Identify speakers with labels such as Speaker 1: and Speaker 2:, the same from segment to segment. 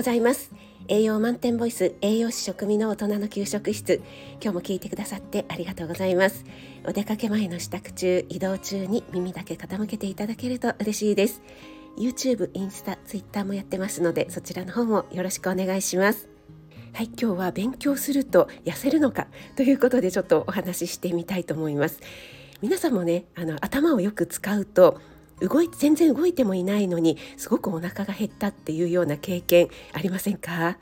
Speaker 1: ございます。栄養満点ボイス栄養士食味の大人の給食室。今日も聞いてくださってありがとうございます。お出かけ前の支度中移動中に耳だけ傾けていただけると嬉しいです。YouTube、インスタ、Twitter もやってますのでそちらの方もよろしくお願いします。はい、今日は勉強すると痩せるのか？ということでちょっとお話ししてみたいと思います。皆さんもねあの頭をよく使うと動い全然動いてもいないのにすごくお腹が減ったっていうような経験ありませんか？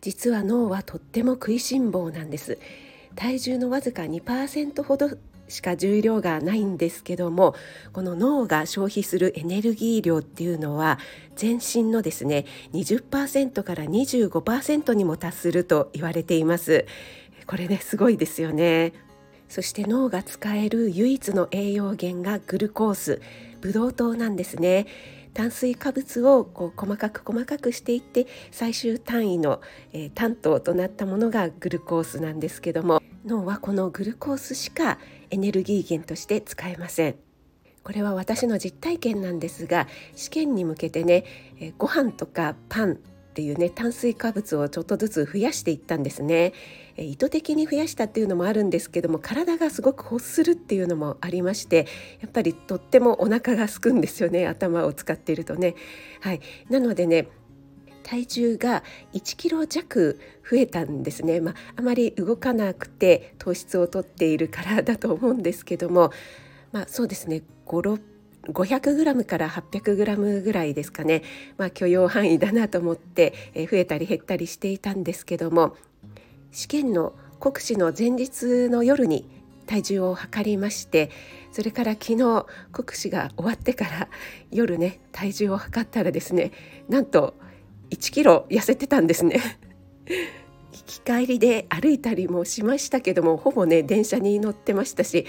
Speaker 1: 実は脳はとっても食いしん坊なんです。体重のわずか2%ほどしか重量がないんですけどもこの脳が消費するエネルギー量っていうのは全身のですね20%から25%にも達すると言われています。これねすごいですよね。そして脳が使える唯一の栄養源がグルコース。ブドウ糖なんですね。炭水化物をこう細かく細かくしていって最終単位の、えー、単糖となったものがグルコースなんですけども脳はこのグルコースしかエネルギー源として使えません。これは私の実体験なんですが試験に向けてね、えー、ご飯とかパンっていうね炭水化物をちょっとずつ増やしていったんですね。意図的に増やしたっていうのもあるんですけども体がすごく欲するっていうのもありましてやっぱりとってもお腹がすくんですよね頭を使っているとね。はい。なのでね体重が1キロ弱増えたんですね、まあ、あまり動かなくて糖質をとっているからだと思うんですけどもまあそうですね5 500g から 800g ぐらいですかね、まあ、許容範囲だなと思って、え増えたり減ったりしていたんですけども試験の国試の前日の夜に体重を測りましてそれから昨日国試が終わってから夜ね体重を測ったらですねなんと1キロ痩せてたんですね。行き帰りで歩いたりもしましたけどもほぼね電車に乗ってましたし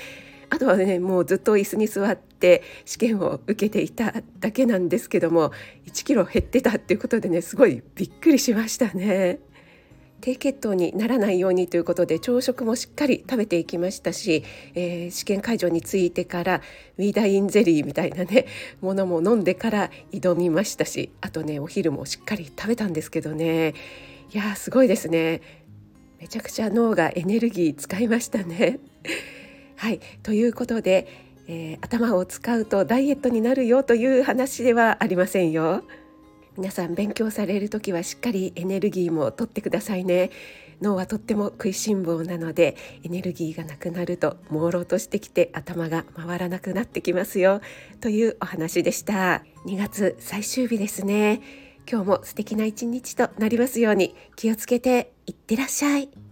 Speaker 1: あとはねもうずっと椅子に座って試験を受けていただけなんですけども1キロ減ってたっていうことでねすごいびっくりしましたね。低血糖にならないようにということで朝食もしっかり食べていきましたし、えー、試験会場に着いてからウィーダインゼリーみたいなねものも飲んでから挑みましたしあとねお昼もしっかり食べたんですけどねいやすごいですねめちゃくちゃ脳がエネルギー使いましたね。はい。ということで、えー、頭を使うとダイエットになるよという話ではありませんよ。皆さん勉強される時はしっかりエネルギーもとってくださいね。脳はとっても食いしん坊なのでエネルギーがなくなると朦朧としてきて頭が回らなくなってきますよ。というお話でした。2月最終日ですね。今日も素敵な一日となりますように気をつけていってらっしゃい。